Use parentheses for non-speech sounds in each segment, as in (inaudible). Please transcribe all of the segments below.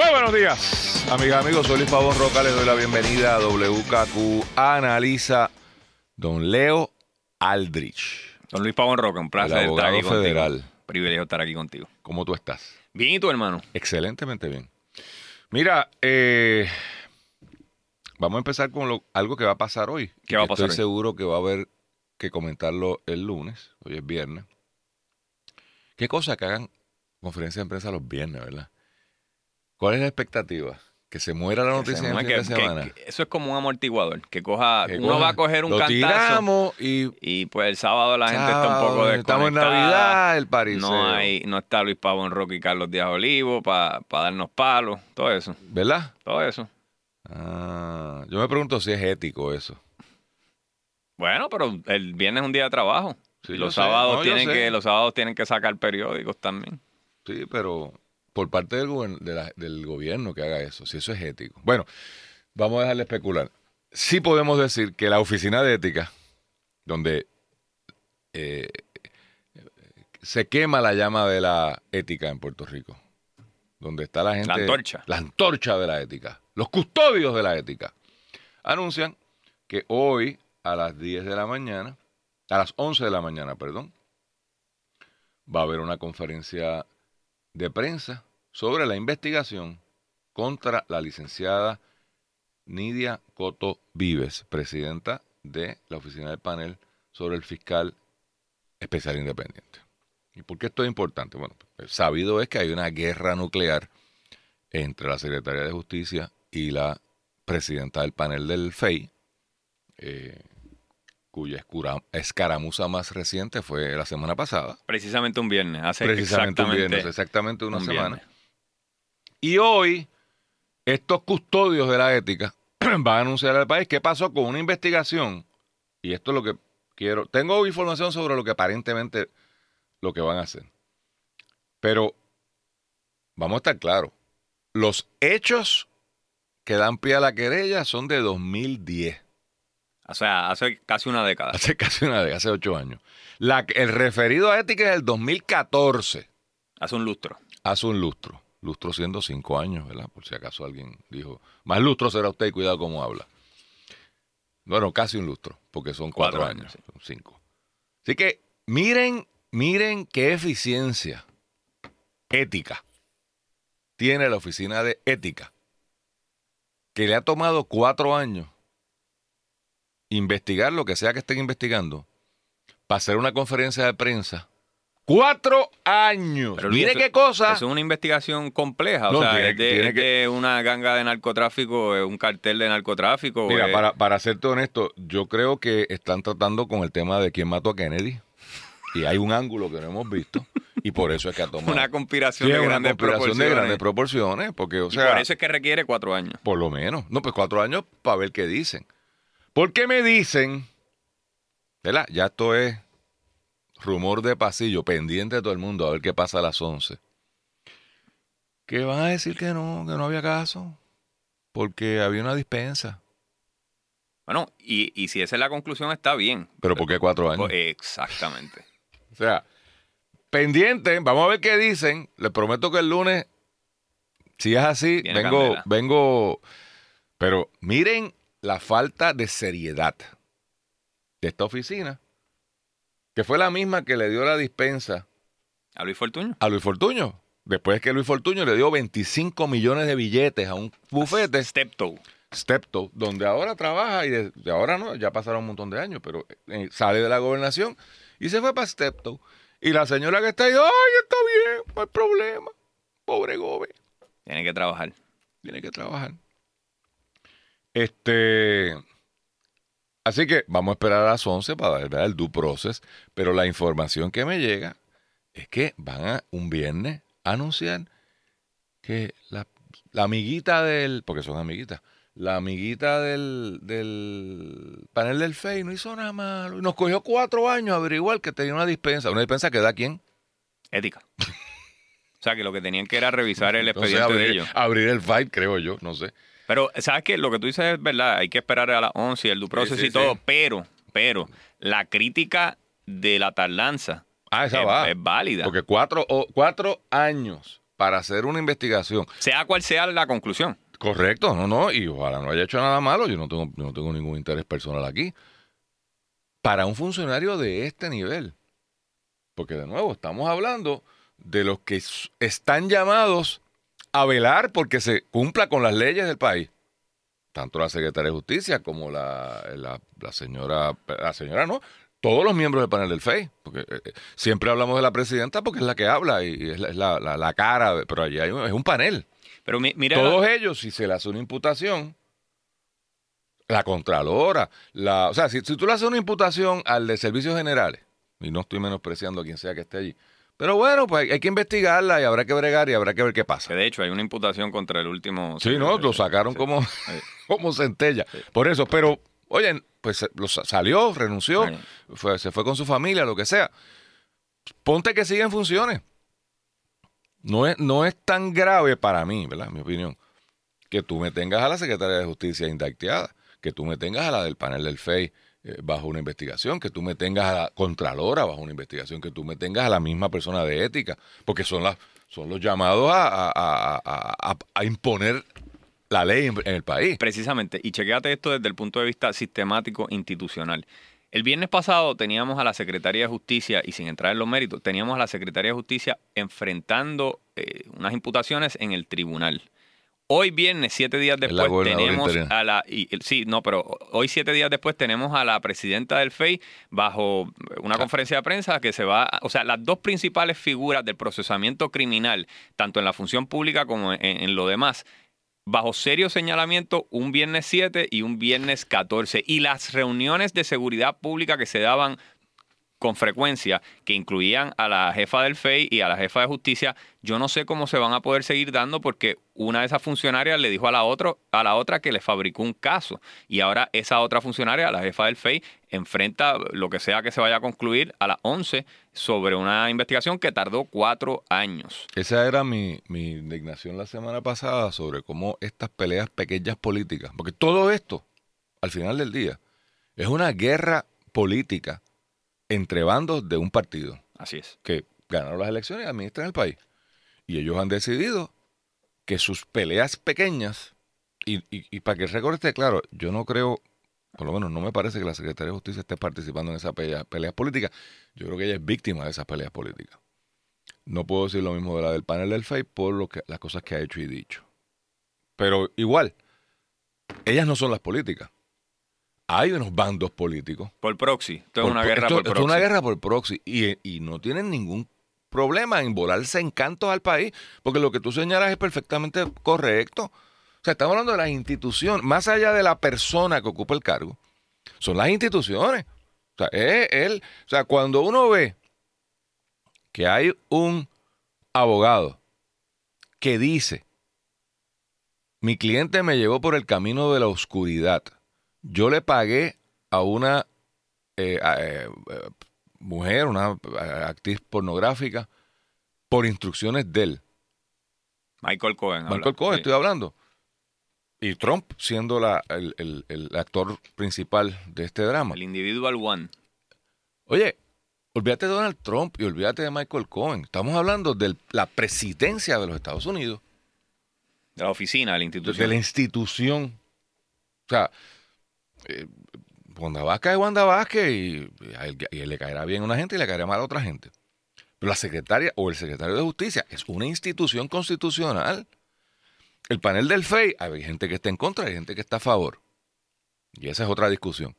Muy buenos días, amigas, amigos. Soy Luis Pavón Roca. Les doy la bienvenida a WKQ Analiza. Don Leo Aldrich, Don Luis Pavón Roca, un placer estar aquí federal. contigo. Privilegio estar aquí contigo. ¿Cómo tú estás? Bien, ¿y tú, hermano? Excelentemente bien. Mira, eh, vamos a empezar con lo- algo que va a pasar hoy. ¿Qué va a pasar Estoy hoy? seguro que va a haber que comentarlo el lunes. Hoy es viernes. ¿Qué cosa que hagan conferencia de prensa los viernes, verdad? ¿Cuál es la expectativa? ¿Que se muera la noticia en el fin Que- de que- semana? que eso es como un amortiguador, que coja, Que uno coja- va a coger un lo cantazo tiramos y y pues el sábado la gente está un poco Sábado, Estamos en desconectada. Navidad, el pariseo. No hay, no está Luis Pavón Roca y Carlos Díaz Olivo para darnos palos, todo eso, ¿Verdad? todo eso. Ah, yo me pregunto si es ético eso. Bueno, pero el viernes es un día de trabajo. Sí, los sé. sábados No, tienen que los sábados tienen que sacar periódicos también. Sí, pero por parte del, gober- de la- del gobierno que haga eso, si eso es ético. Bueno, vamos a dejarle especular. Sí podemos decir que la oficina de ética, donde eh, se quema la llama de la ética en Puerto Rico, donde está la gente... La antorcha. La antorcha de la ética, los custodios de la ética, anuncian que hoy a las 10 de la mañana, a las 11 de la mañana, perdón, va a haber una conferencia de prensa sobre la investigación contra la licenciada Nidia Coto Vives, presidenta de la oficina del panel sobre el fiscal especial independiente. ¿Y por qué esto es importante? Bueno, pues, sabido es que hay una guerra nuclear entre la Secretaría de Justicia y la presidenta del panel del FEI, eh, cuya escura- escaramuza más reciente fue la semana pasada. Precisamente un viernes, hace Precisamente un exactamente viernes, exactamente una un semana. viernes. Y hoy, estos custodios de la ética (clears throat) van a anunciar al país qué pasó con una investigación. Y esto es lo que quiero. Tengo información sobre lo que aparentemente lo que van a hacer. Pero vamos a estar claros. Los hechos que dan pie a la querella son de 2010. O sea, hace casi una década. Hace casi una de hace ocho años. La, el referido a ética es del 2014. Hace un lustro. hace un lustro. Lustro siendo cinco años, ¿verdad? Por si acaso alguien dijo, más lustro será usted y cuidado cómo habla. Bueno, casi un lustro, porque son cuatro, Cuatro años, años, son cinco. Así que miren, miren qué eficiencia ética tiene la oficina de ética, que le ha tomado cuatro años investigar lo que sea que estén investigando, para hacer una conferencia de prensa. ¡Cuatro años! Pero, Mire eso- qué cosa. Eso es una investigación compleja. No, o sea, tiene es, de, tiene es que- de una ganga de narcotráfico, es un cartel de narcotráfico. Mira, es- para, para serte honesto, yo creo que están tratando con el tema de quién mató a Kennedy. Y hay un ángulo que no hemos visto. Y por eso es que ha (laughs) tomado. una conspiración Sí, de una grandes conspiración de proporciones. grandes proporciones. Porque, o Y sea, por eso es que requiere cuatro años. por lo menos. No, pues cuatro años para ver qué dicen. ¿Por qué me dicen? ¿Verdad? Ya esto es rumor de pasillo, pendiente de todo el mundo, a ver qué pasa a las 11. Que van a decir que no, que no había caso. Porque había una dispensa. Bueno, y, y si esa es la conclusión, está bien. Pero ¿por qué cuatro años? Pues, exactamente. (laughs) O sea, pendiente, vamos a ver qué dicen. Les prometo que el lunes, si es así, Viene vengo, candela. vengo. Pero miren la falta de seriedad de esta oficina, que fue la misma que le dio la dispensa ¿A Luis Fortuño? a Luis Fortuño. Después que Luis Fortuño le dio 25 millones de billetes a un bufete, Steptoe. Steptoe, donde ahora trabaja y de, de ahora no, ya pasaron un montón de años, pero eh, sale de la gobernación y se fue para Steptoe. Y la señora que está ahí, ay, está bien, no hay problema. Pobre Gobe, Tiene que trabajar. tiene que trabajar. Este, así que vamos a esperar a las 11 para ver ¿verdad? el due process, pero la información que me llega es que van a un viernes a anunciar que la la amiguita del, porque son amiguitas, la amiguita del, del panel del FEI no hizo nada malo. Y nos cogió cuatro años averiguar que tenía una dispensa. Una dispensa que da quién. Ética. o sea, que lo que tenían que era revisar el expediente abrir, de ellos. abrir el fight, creo yo, no sé. Pero, ¿sabes qué? Lo que tú dices es verdad. Hay que esperar a las 11 y el due process sí, y todo. sí. Pero, pero, la crítica de la tardanza Ah, esa es, va. es válida. Porque cuatro, o- cuatro años para hacer una investigación. Sea cual sea la conclusión. Correcto, no, no, y ojalá no haya hecho nada malo, yo no tengo, yo no tengo ningún interés personal aquí. Para un funcionario de este nivel, porque de nuevo estamos hablando de los que están llamados a velar porque se cumpla con las leyes del país. Tanto la secretaria de Justicia como la, la- la señora, la señora no, todos los miembros del panel del FEI, porque eh, eh, siempre hablamos de la presidenta porque es la que habla y, y es, la, es la- la- la cara, pero allí hay un- es un panel. Pero mi- mira, Todos ellos, si se le hace una imputación, la Contralora, la, o sea, si, si tú le haces una imputación al de Servicios Generales, y no estoy menospreciando a quien sea que esté allí, pero bueno, pues hay, que investigarla y habrá que bregar y habrá que ver qué que pasa. de hecho hay una imputación contra el último. Sí, no, lo sacaron Sí. como, Sí. (laughs) como centella. Por eso, pero, oye, pues lo salió, renunció, fue- se fue con su familia, lo que sea. Ponte que siga en funciones. No es, no es tan grave para mí, ¿verdad? Mi opinión, que tú me tengas a la secretaria de Justicia indictada, que tú me tengas a la del panel del FEI eh, bajo una investigación, que tú me tengas a la Contralora bajo una investigación, que tú me tengas a la misma persona de ética, porque son, las, son los llamados a, imponer la ley en, en el país. Precisamente, y chequéate esto desde el punto de vista sistemático institucional. El viernes pasado teníamos a la Secretaría de Justicia, y sin entrar en los méritos, teníamos a la Secretaría de Justicia enfrentando eh, unas imputaciones en el tribunal. Hoy viernes, siete días después, tenemos a la... y- sí, no, pero hoy siete días después tenemos a la presidenta del FEI bajo una conferencia de prensa que se va... O sea, las dos principales figuras del procesamiento criminal, tanto en la función pública como en- en lo demás, bajo serio señalamiento un viernes 7 y un viernes 14. Y las reuniones de seguridad pública que se daban con frecuencia, que incluían a la jefa del FEI y a la jefa de justicia, yo no sé cómo se van a poder seguir dando porque una de esas funcionarias le dijo a la, otra a la otra que le fabricó un caso. Y ahora esa otra funcionaria, la jefa del FEI, enfrenta lo que sea que se vaya a concluir a las 11 sobre una investigación que tardó cuatro años. Esa era mi, mi indignación la semana pasada sobre cómo estas peleas pequeñas políticas, porque todo esto, al final del día, es una guerra política entre bandos de un partido Así es. que ganaron las elecciones y administran el país. Y ellos han decidido que sus peleas pequeñas, y, y- y para que el récord esté claro, yo no creo, por lo menos no me parece que la Secretaría de Justicia esté participando en esas pelea- peleas políticas. Yo creo que ella es víctima de esas peleas políticas. No puedo decir lo mismo de la del panel del FEI por lo que, las cosas que ha hecho y dicho. Pero igual, ellas no son las políticas. Hay unos bandos políticos Por proxy. Esto es una guerra esto- por esto proxy. es una guerra por proxy y, y no tienen ningún problema en volarse encantos al país, porque lo que tú señalas es perfectamente correcto. O sea, estamos hablando de las instituciones, más allá de la persona que ocupa el cargo, son las instituciones. O sea, es él, o sea, cuando uno ve que hay un abogado que dice, mi cliente me llevó por el camino de la oscuridad, yo le pagué a una eh, eh, mujer, una eh, actriz pornográfica, por instrucciones de él. Michael Cohen. habla. Michael Cohen, Sí. estoy hablando. Y Trump siendo la- el, el- el actor principal de este drama. El individual one. Oye, olvídate de Donald Trump y olvídate de Michael Cohen. Estamos hablando de la presidencia de los Estados Unidos, De la oficina, de la institución. de la institución. O sea, eh, Wanda Vázquez es Wanda Vázquez y, le caerá bien a una gente y le caerá mal a otra gente. Pero la secretaria o el secretario de Justicia es una institución constitucional. El panel del FEI, hay gente que está en contra, hay gente que está a favor. Y esa es otra discusión.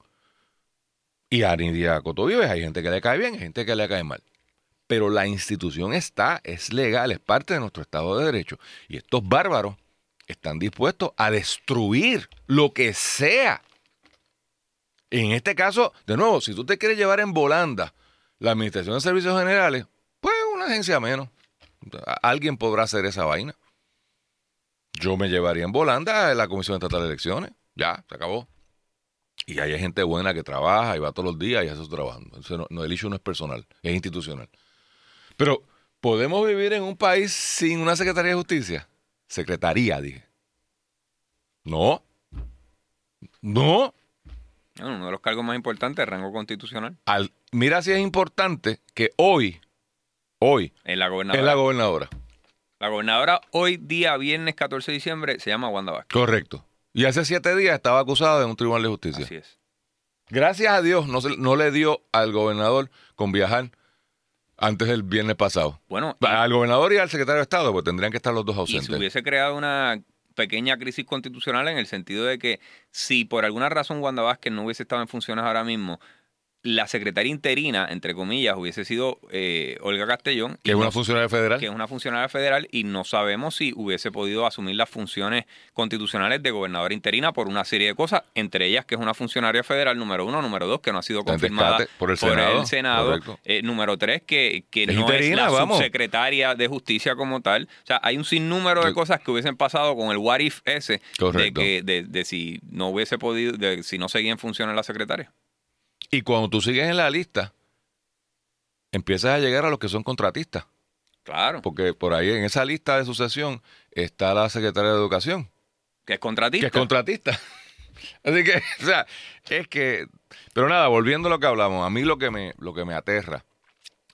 Y a Nidia Cotovives hay gente que le cae bien, hay gente que le cae mal. Pero la institución está, es legal, es parte de nuestro Estado de Derecho. Y estos bárbaros están dispuestos a destruir lo que sea. En este caso, de nuevo, si tú te quieres llevar en volanda la Administración de Servicios Generales, pues una agencia menos. Alguien podrá hacer esa vaina. yo me llevaría en volanda la Comisión Estatal de Elecciones. Ya, se acabó. Y hay gente buena que trabaja y va todos los días y hace su trabajo. No, el issue no es personal, es institucional. Pero, ¿podemos vivir en un país sin una Secretaría de Justicia? Secretaría, dije. No. No. Bueno, uno de los cargos más importantes, rango constitucional. Al, mira si es importante que hoy, hoy, En la gobernadora. es la gobernadora. La gobernadora hoy día, viernes 14 de diciembre, se llama Wanda Vázquez. Correcto. Y hace siete días estaba acusada en un tribunal de justicia. Así es. Gracias a Dios no, se- no le dio al gobernador con viajar antes del viernes pasado. Bueno, y- Al gobernador y al secretario de Estado, pues tendrían que estar los dos y ausentes. se hubiese creado una pequeña crisis constitucional en el sentido de que si por alguna razón Wanda Vázquez no hubiese estado en funciones ahora mismo, la secretaria interina, entre comillas, hubiese sido eh, Olga Castellón. que es una no- funcionaria federal. que es una funcionaria federal y no sabemos si hubiese podido asumir las funciones constitucionales de gobernadora interina por una serie de cosas, entre ellas que es una funcionaria federal, número uno, número dos, que no ha sido confirmada por el Senado, eh, número tres, que, que Es no interina, es la vamos. subsecretaria de justicia como tal. O sea, hay un sinnúmero de cosas que hubiesen pasado con el what if ese de que de, de si no hubiese podido, de si no seguía en funciones la secretaria. Y cuando tú sigues en la lista, empiezas a llegar a los que son contratistas. Claro, Porque por ahí en esa lista de sucesión está la secretaria de Educación, que es contratista. que es contratista. (laughs) Así que, o sea, es que. Pero nada, volviendo a lo que hablamos, a mí lo que me, lo que me aterra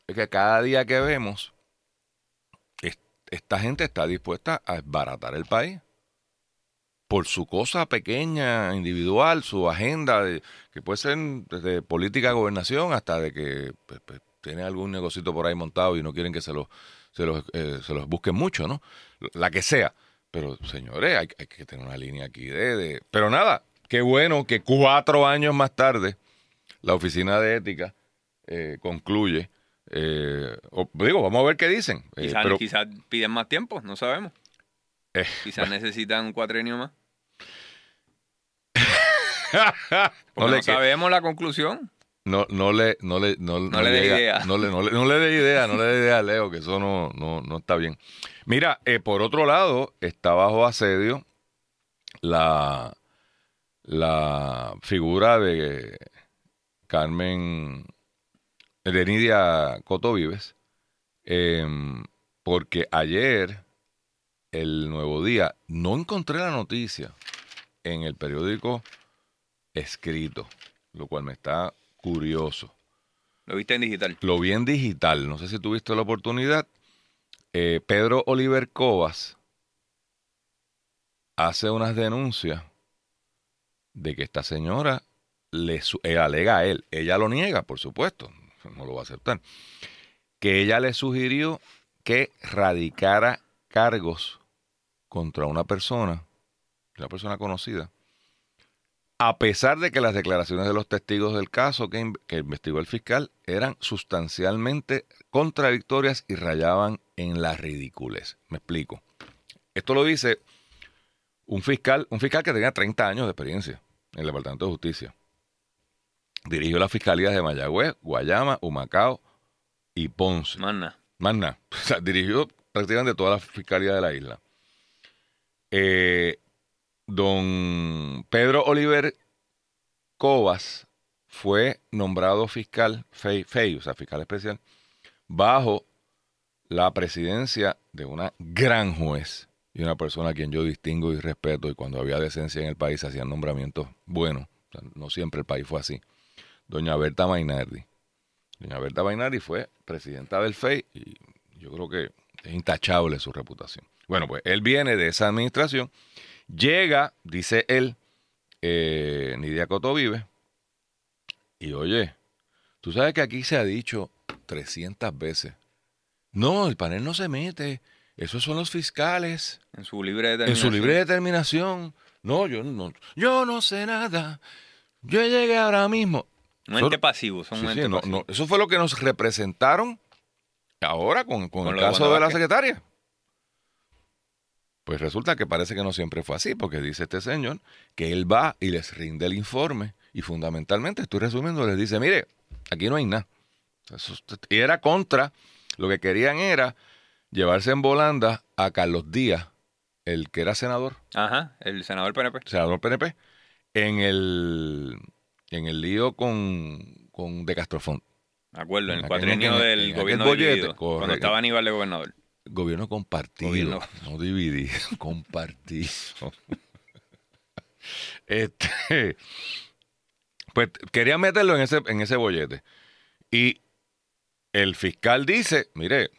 es que cada día que vemos, es- esta gente está dispuesta a desbaratar el país por su cosa pequeña, individual, su agenda, de, que puede ser desde política gobernación hasta de que pues, pues, tiene algún negocito por ahí montado y no quieren que se los, se los, eh, se los busquen mucho, ¿no? La que sea. Pero, señores, hay, hay que tener una línea aquí de, de... Pero nada, qué bueno que cuatro años más tarde la Oficina de Ética eh, concluye. eh, o- digo, vamos a ver qué dicen. eh, Quizás pero, quizás piden más tiempo, no sabemos. Eh, Quizás necesitan un cuatrenio más. (laughs) no, le, no sabemos la conclusión. no, no le, no le, no, No le dé idea. No le, no le, no le dé idea, no le dé idea a Leo, que eso no, no, no está bien. Mira, eh, por otro lado, está bajo asedio la, la figura de Carmen, de Nidia Coto Vives, em, porque ayer, el Nuevo Día, no encontré la noticia en el periódico escrito, lo cual me está curioso. Lo viste en digital. Lo vi en digital, no sé si tuviste la oportunidad. Eh, Pedro Oliver Cobas hace unas denuncias de que esta señora le alega a él, ella lo niega, por supuesto, no lo va a aceptar, que ella le sugirió que radicara cargos contra una persona, una persona conocida, a pesar de que las declaraciones de los testigos del caso que, in- que investigó el fiscal eran sustancialmente contradictorias y rayaban en la ridiculez. Me explico. Esto lo dice un fiscal, un fiscal que tenía 30 años de experiencia en el Departamento de Justicia. Dirigió las fiscalías de Mayagüez, Guayama, Humacao y Ponce. Más (laughs) nada. O sea, dirigió prácticamente todas las fiscalías de la isla. Eh, don Pedro Oliver Cobas fue nombrado fiscal, FEI, FEI, o sea, fiscal especial, bajo la presidencia de una gran juez y una persona a quien yo distingo y respeto, y cuando había decencia en el país hacían nombramientos buenos. No siempre el país fue así. Doña Berta Mainardi. Doña Berta Mainardi fue presidenta del FEI y yo creo que es intachable su reputación. Bueno, pues él viene de esa administración, llega, dice él, eh, Nidia Coto vive, y oye, tú sabes que aquí se ha dicho 300 veces, no, el panel no se mete, esos son los fiscales, En su libre en determinación. su libre determinación. No, yo no, yo no sé nada. Yo llegué ahora mismo. Un ente pasivo, son Sí, un sí, ente no, pasivo. no, eso fue lo que nos representaron ahora con, con Con el de caso de la secretaria. Pues resulta que parece que no siempre fue así, porque dice este señor que él va y les rinde el informe y fundamentalmente, estoy resumiendo, les dice, mire, aquí no hay nada. Y era contra, lo que querían era llevarse en volanda a Carlos Díaz, el que era senador, Ajá, el senador PNP. senador PNP, en el, en el lío con, con De Castrofont. Me acuerdo, en En el cuatrienio en- del en gobierno bollete, dividido, cuando estaba Aníbal de gobernador. Gobierno compartido, Gobierno. no dividido, (laughs) compartido. (laughs) este, pues quería meterlo en ese, en ese bollete. Y el fiscal dice, mire,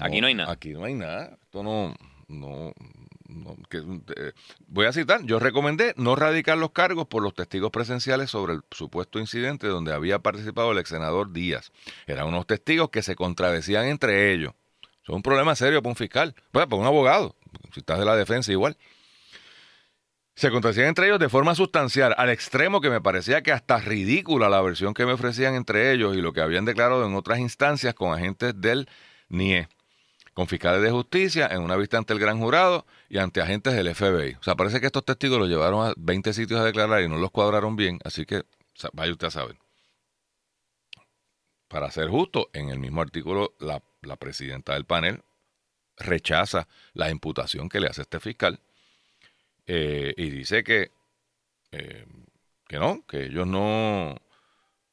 Aquí no hay nada. Aquí no hay nada. Esto no, no, eh, voy a citar, yo recomendé no radicar los cargos por los testigos presenciales sobre el supuesto incidente donde había participado el ex senador Díaz. Eran unos testigos que se contradecían entre ellos. Eso es un problema serio para un fiscal, bueno, para un abogado, si estás de la defensa igual. Se contradecían entre ellos de forma sustancial, al extremo que me parecía que hasta ridícula la versión que me ofrecían entre ellos y lo que habían declarado en otras instancias con agentes del NIE, con fiscales de justicia, en una vista ante el gran jurado y ante agentes del FBI. O sea, parece que estos testigos los llevaron a 20 sitios a declarar y no los cuadraron bien, así que vaya usted a saber. Para ser justo, en el mismo artículo, la, la presidenta del panel rechaza la imputación que le hace este fiscal eh, y dice que, eh, que no, que ellos no,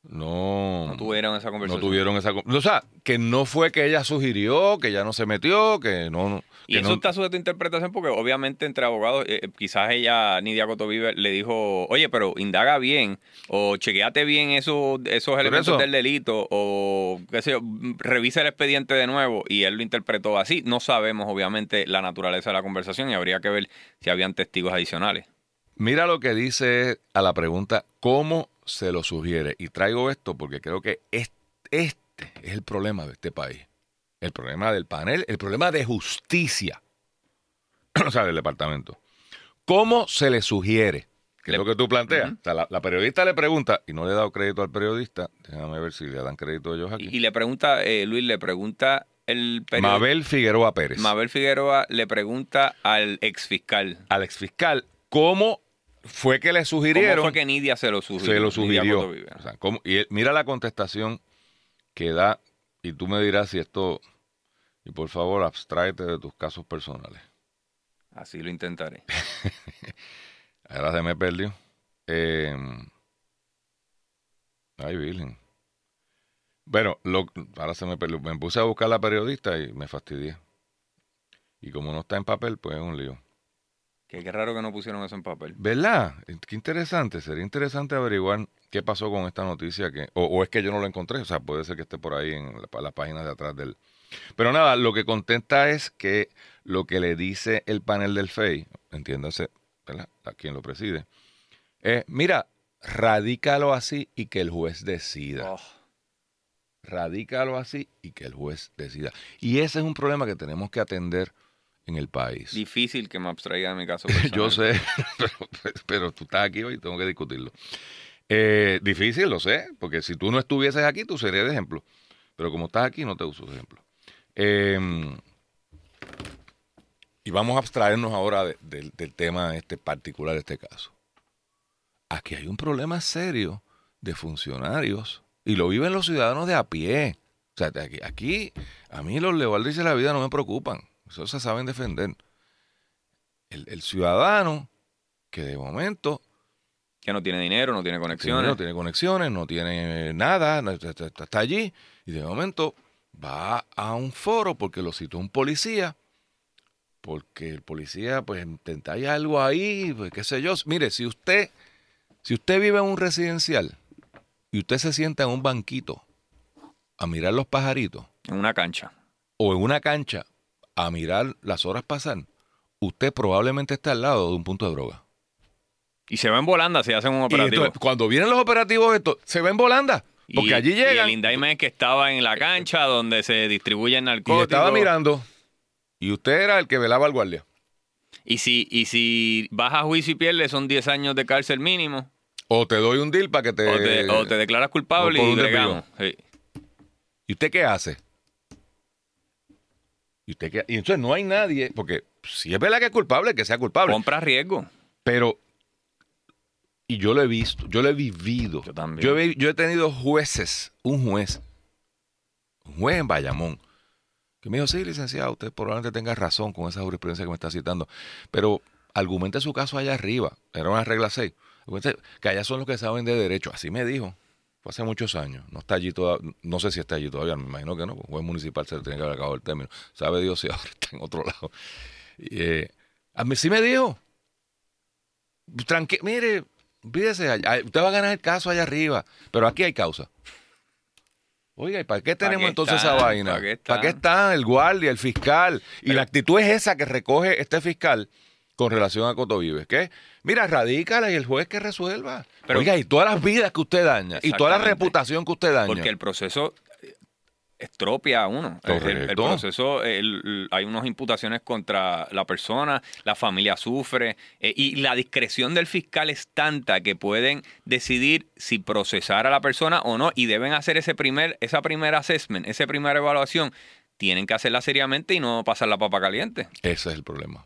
no, No tuvieron esa no conversación. tuvieron esa... con- O sea, que no fue que ella sugirió, que ella no se metió, que no... no- Y eso no- está sujeto a interpretación porque obviamente entre abogados, eh, eh, quizás ella, Nidia Cotovive, le dijo, oye, pero indaga bien o chequeate bien esos, esos elementos eso- del delito o qué sé yo, revisa el expediente de nuevo y él lo interpretó así. No sabemos obviamente la naturaleza de la conversación y habría que ver si habían testigos adicionales. Mira lo que dice a la pregunta, ¿cómo se lo sugiere? Y traigo esto porque creo que es- este es el problema de este país. El problema del panel, el problema de justicia. (clears throat) o sea, del departamento. ¿Cómo se le sugiere? Que es lo que tú planteas. O sea, la, la periodista le pregunta, y no le he dado crédito al periodista, déjame ver si le dan crédito ellos aquí. Y, y le pregunta, eh, Luis, le pregunta el periodista. Mabel Figueroa Pérez. Mabel Figueroa le pregunta al exfiscal. al exfiscal, ¿cómo fue que le ¿Cómo sugirieron? fue que Nidia se lo sugirió? se lo sugirió. Cotovive. O sea, ¿cómo? Y mira la contestación que da, y tú me dirás si esto, y por favor, abstráete de tus casos personales. Así lo intentaré. (laughs) Ahora se me perdió. Eh, ay, Virgen. Bueno, lo- ahora se me perdió. Me puse a buscar la periodista y me fastidié. Y como no está en papel, pues es un lío. Qué, qué raro que no pusieron eso en papel. ¿Verdad? Eh, Qué interesante. Sería interesante averiguar qué pasó con esta noticia. que O, o es que yo no lo encontré. O sea, puede ser que esté por ahí en la, las páginas de atrás del... Pero nada, lo que contesta es que lo que le dice el panel del FEI, entiéndase, ¿verdad? A quien lo preside, es, mira, radícalo así y que el juez decida. Oh, Radícalo así y que el juez decida. Y ese es un problema que tenemos que atender en el país. difícil que me abstraiga de mi caso (laughs) Yo sé, (laughs) pero, pero tú estás aquí hoy y tengo que discutirlo. Eh, difícil, lo sé, porque si tú no estuvieses aquí, tú serías de ejemplo. Pero como estás aquí, no te uso de ejemplo. Eh, y vamos a abstraernos ahora de- de- del tema este particular de este caso. Aquí hay un problema serio de funcionarios y lo viven los ciudadanos de a pie. O sea, aquí, aquí a mí los levaldices de la vida no me preocupan. Eso se saben defender el, el ciudadano que de momento Que no tiene dinero, no tiene conexiones. no tiene conexiones, no tiene nada, no- está, allí y de momento va a un foro porque lo citó un policía, porque el policía pues intenta hay algo ahí, pues qué sé yo. Mire, si usted si usted vive en un residencial y usted se sienta en un banquito a mirar los pajaritos En una cancha. o en una cancha a mirar las horas pasar, usted probablemente está al lado de un punto de droga. Y se va en volanda si hacen un Y operativo. cuando vienen los operativos estos, se ven volanda. Porque Y- allí Y llegan el y, indictment es que estaba en la cancha donde se distribuyen narcóticos. estaba mirando. Y usted era el que velaba al guardia. Y si, y si vas a juicio y pierdes, son 10 años de cárcel mínimo. O te doy un deal para que te... o, te, o te declaras culpable y bregamos. Sí. ¿Y usted qué hace? ¿Y usted? Y entonces no hay nadie, porque si es verdad que es culpable, que sea culpable. Compra riesgo. Pero, y yo lo he visto, yo lo he vivido. Yo también. Yo he, yo he tenido jueces, un juez, un juez en Bayamón, Que me dijo, sí, licenciado, usted probablemente tenga razón con esa jurisprudencia que me está citando, pero argumente su caso allá arriba, era una regla 6, que allá son los que saben de derecho, así me dijo, fue hace muchos años, no está allí todavía, no sé si está allí todavía, me imagino que no, porque juez municipal se le tiene que haber acabado el término, sabe Dios si (laughs) ahora está en otro lado. Y, eh, a mí sí me dijo, tranquilo, mire, pídese, usted va a ganar el caso allá arriba, pero aquí hay causa. Oiga, ¿y para qué tenemos entonces esa vaina? ¿Para qué, está? el guardia, el fiscal? y la actitud es esa que recoge este fiscal con relación a Coto Vives. ¿Qué? Mira, radícala y el juez que resuelva. Oiga, y todas las vidas que usted daña, y toda la reputación que usted daña. Porque el proceso estropia a uno. El, proceso, hay unas imputaciones contra la persona, la familia sufre eh, y la discreción del fiscal es tanta que pueden decidir si procesar a la persona o no y deben hacer ese primer, esa primera assessment, esa primera evaluación. Tienen que hacerla seriamente y no pasar la papa caliente. Ese es el problema.